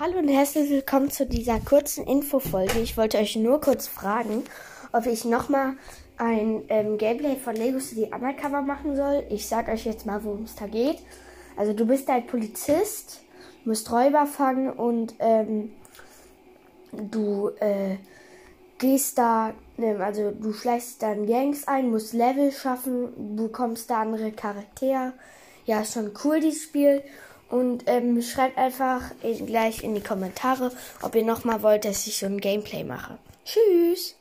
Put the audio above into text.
Hallo und herzlich willkommen zu dieser kurzen Infofolge. Ich wollte euch nur kurz fragen, ob ich nochmal ein ähm, Gameplay von Lego City Undercover machen soll. Ich sag euch jetzt mal, worum es da geht. Also du bist ein Polizist, musst Räuber fangen und ähm, du äh, gehst da, ähm, also du schleichst dann Gangs ein, musst Level schaffen, bekommst da andere Charaktere. Ja, ist schon cool, dieses Spiel. Und ähm, schreibt einfach in, gleich in die Kommentare, ob ihr nochmal wollt, dass ich so ein Gameplay mache. Tschüss!